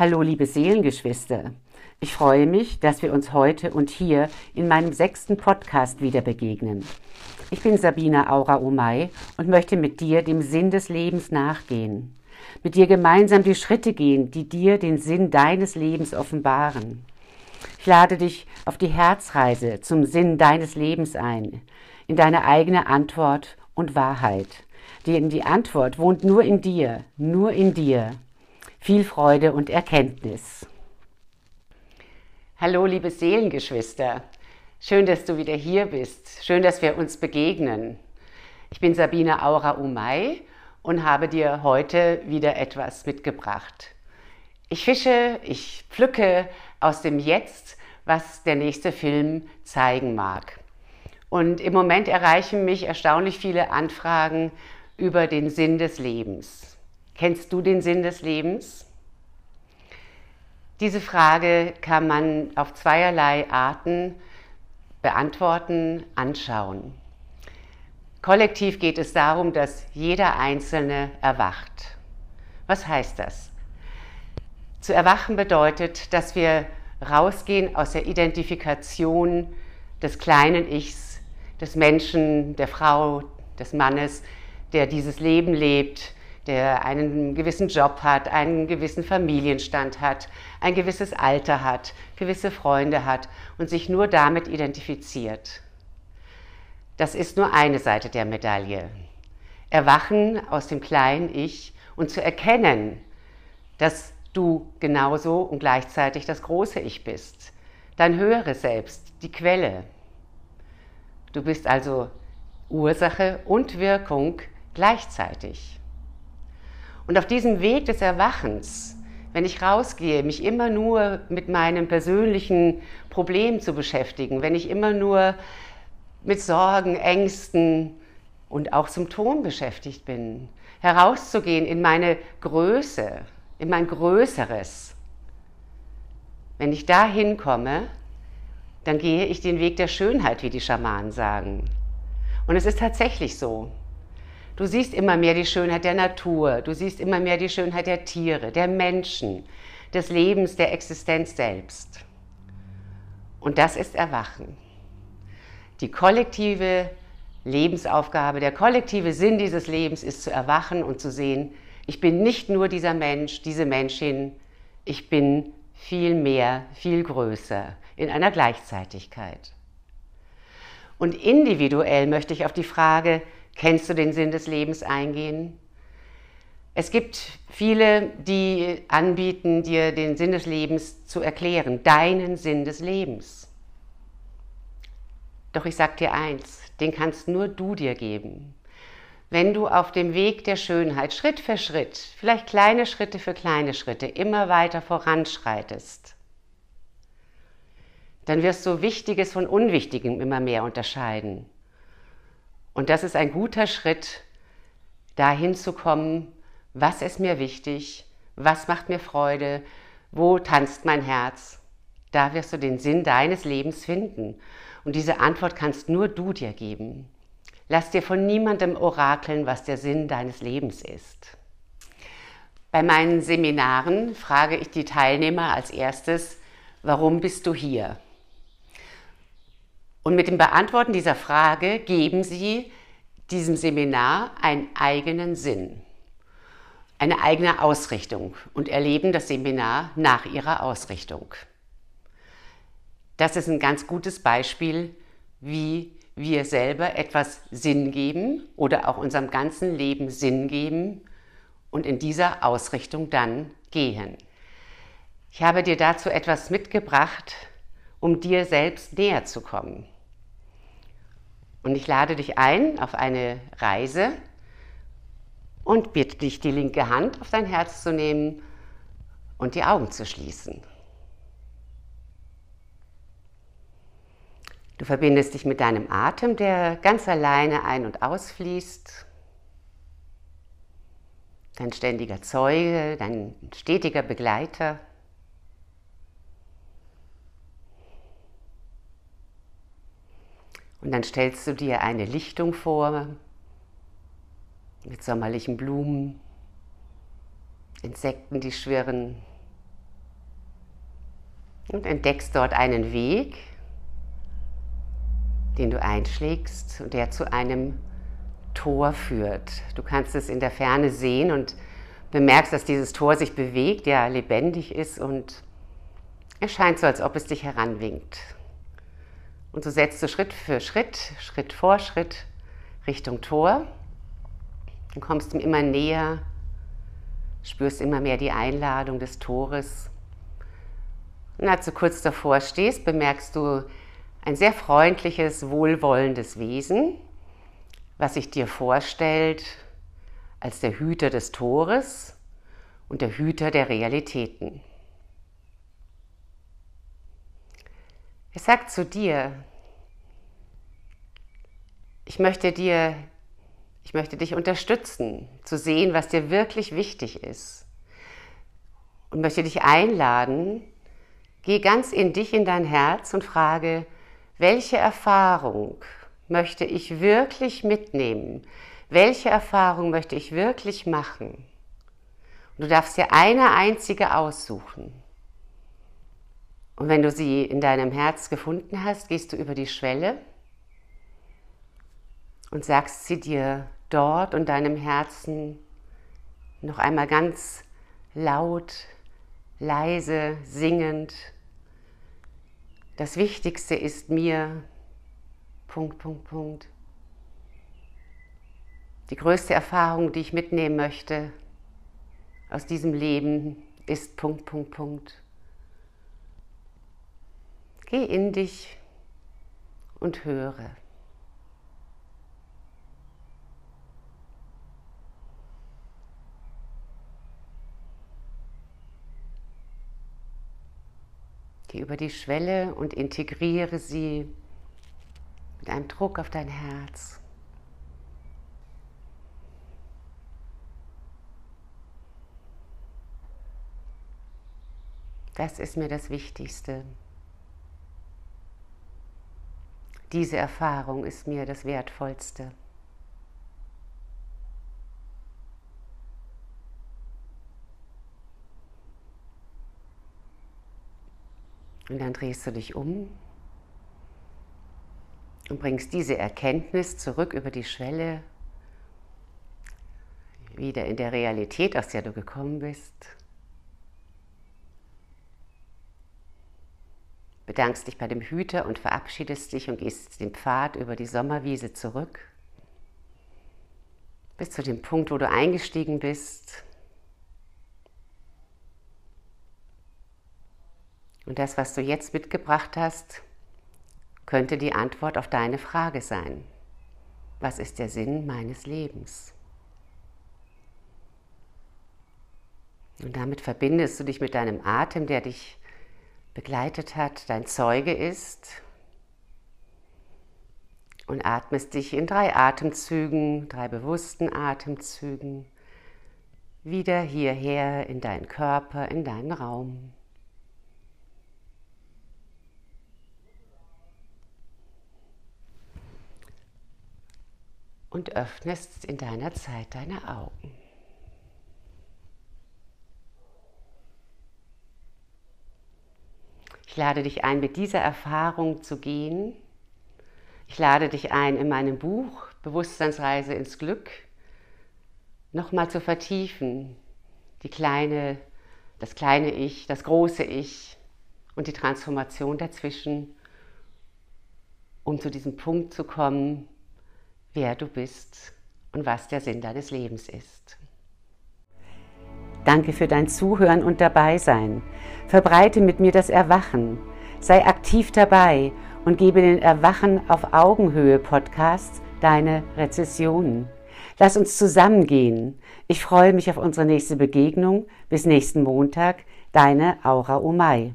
Hallo, liebe Seelengeschwister. Ich freue mich, dass wir uns heute und hier in meinem sechsten Podcast wieder begegnen. Ich bin Sabina Aura Omay und möchte mit dir dem Sinn des Lebens nachgehen. Mit dir gemeinsam die Schritte gehen, die dir den Sinn deines Lebens offenbaren. Ich lade dich auf die Herzreise zum Sinn deines Lebens ein, in deine eigene Antwort und Wahrheit. Denn die Antwort wohnt nur in dir, nur in dir. Viel Freude und Erkenntnis. Hallo, liebe Seelengeschwister. Schön, dass du wieder hier bist. Schön, dass wir uns begegnen. Ich bin Sabine Aura Umay und habe dir heute wieder etwas mitgebracht. Ich fische, ich pflücke aus dem Jetzt, was der nächste Film zeigen mag. Und im Moment erreichen mich erstaunlich viele Anfragen über den Sinn des Lebens. Kennst du den Sinn des Lebens? Diese Frage kann man auf zweierlei Arten beantworten, anschauen. Kollektiv geht es darum, dass jeder Einzelne erwacht. Was heißt das? Zu erwachen bedeutet, dass wir rausgehen aus der Identifikation des kleinen Ichs, des Menschen, der Frau, des Mannes, der dieses Leben lebt, der einen gewissen Job hat, einen gewissen Familienstand hat, ein gewisses Alter hat, gewisse Freunde hat und sich nur damit identifiziert. Das ist nur eine Seite der Medaille. Erwachen aus dem kleinen Ich und zu erkennen, dass du genauso und gleichzeitig das große Ich bist, dein höheres Selbst, die Quelle. Du bist also Ursache und Wirkung gleichzeitig. Und auf diesem Weg des Erwachens, wenn ich rausgehe, mich immer nur mit meinem persönlichen Problem zu beschäftigen, wenn ich immer nur mit Sorgen, Ängsten und auch Symptomen beschäftigt bin, herauszugehen in meine Größe, in mein Größeres. Wenn ich da hinkomme, dann gehe ich den Weg der Schönheit, wie die Schamanen sagen. Und es ist tatsächlich so. Du siehst immer mehr die Schönheit der Natur, du siehst immer mehr die Schönheit der Tiere, der Menschen, des Lebens, der Existenz selbst. Und das ist Erwachen. Die kollektive Lebensaufgabe, der kollektive Sinn dieses Lebens ist zu erwachen und zu sehen, ich bin nicht nur dieser Mensch, diese Menschin, ich bin viel mehr, viel größer in einer Gleichzeitigkeit. Und individuell möchte ich auf die Frage, Kennst du den Sinn des Lebens eingehen? Es gibt viele, die anbieten, dir den Sinn des Lebens zu erklären, deinen Sinn des Lebens. Doch ich sage dir eins, den kannst nur du dir geben. Wenn du auf dem Weg der Schönheit Schritt für Schritt, vielleicht kleine Schritte für kleine Schritte, immer weiter voranschreitest, dann wirst du Wichtiges von Unwichtigem immer mehr unterscheiden. Und das ist ein guter Schritt, dahin zu kommen, was ist mir wichtig, was macht mir Freude, wo tanzt mein Herz. Da wirst du den Sinn deines Lebens finden. Und diese Antwort kannst nur du dir geben. Lass dir von niemandem orakeln, was der Sinn deines Lebens ist. Bei meinen Seminaren frage ich die Teilnehmer als erstes, warum bist du hier? Und mit dem Beantworten dieser Frage geben Sie diesem Seminar einen eigenen Sinn, eine eigene Ausrichtung und erleben das Seminar nach ihrer Ausrichtung. Das ist ein ganz gutes Beispiel, wie wir selber etwas Sinn geben oder auch unserem ganzen Leben Sinn geben und in dieser Ausrichtung dann gehen. Ich habe dir dazu etwas mitgebracht, um dir selbst näher zu kommen. Und ich lade dich ein auf eine Reise und bitte dich, die linke Hand auf dein Herz zu nehmen und die Augen zu schließen. Du verbindest dich mit deinem Atem, der ganz alleine ein- und ausfließt. Dein ständiger Zeuge, dein stetiger Begleiter. Und dann stellst du dir eine Lichtung vor mit sommerlichen Blumen, Insekten, die schwirren, Und entdeckst dort einen Weg, den du einschlägst und der zu einem Tor führt. Du kannst es in der Ferne sehen und bemerkst, dass dieses Tor sich bewegt, ja lebendig ist und es scheint so, als ob es dich heranwinkt. Und so setzt du Schritt für Schritt, Schritt vor Schritt Richtung Tor und kommst ihm immer näher, spürst immer mehr die Einladung des Tores. Und als du kurz davor stehst, bemerkst du ein sehr freundliches, wohlwollendes Wesen, was sich dir vorstellt als der Hüter des Tores und der Hüter der Realitäten. Es sagt zu dir, ich möchte dir, ich möchte dich unterstützen, zu sehen, was dir wirklich wichtig ist. Und möchte dich einladen, geh ganz in dich, in dein Herz und frage, welche Erfahrung möchte ich wirklich mitnehmen? Welche Erfahrung möchte ich wirklich machen? Und du darfst dir eine einzige aussuchen. Und wenn du sie in deinem Herz gefunden hast, gehst du über die Schwelle und sagst sie dir dort und deinem Herzen noch einmal ganz laut, leise, singend. Das Wichtigste ist mir, Punkt, Punkt, Punkt. Die größte Erfahrung, die ich mitnehmen möchte aus diesem Leben, ist Punkt, Punkt, Punkt. Geh in dich und höre. Geh über die Schwelle und integriere sie mit einem Druck auf dein Herz. Das ist mir das Wichtigste. Diese Erfahrung ist mir das Wertvollste. Und dann drehst du dich um und bringst diese Erkenntnis zurück über die Schwelle, wieder in der Realität, aus der du gekommen bist. Bedankst dich bei dem Hüter und verabschiedest dich und gehst den Pfad über die Sommerwiese zurück. Bis zu dem Punkt, wo du eingestiegen bist. Und das, was du jetzt mitgebracht hast, könnte die Antwort auf deine Frage sein. Was ist der Sinn meines Lebens? Und damit verbindest du dich mit deinem Atem, der dich begleitet hat, dein Zeuge ist. Und atmest dich in drei Atemzügen, drei bewussten Atemzügen wieder hierher in deinen Körper, in deinen Raum. Und öffnest in deiner Zeit deine Augen. Ich lade dich ein, mit dieser Erfahrung zu gehen. Ich lade dich ein, in meinem Buch Bewusstseinsreise ins Glück nochmal zu vertiefen, die kleine, das kleine Ich, das große Ich und die Transformation dazwischen, um zu diesem Punkt zu kommen, wer du bist und was der Sinn deines Lebens ist. Danke für dein Zuhören und Dabeisein. Verbreite mit mir das Erwachen. Sei aktiv dabei und gebe den Erwachen auf Augenhöhe Podcasts deine Rezessionen. Lass uns zusammengehen. Ich freue mich auf unsere nächste Begegnung. Bis nächsten Montag. Deine Aura Omai.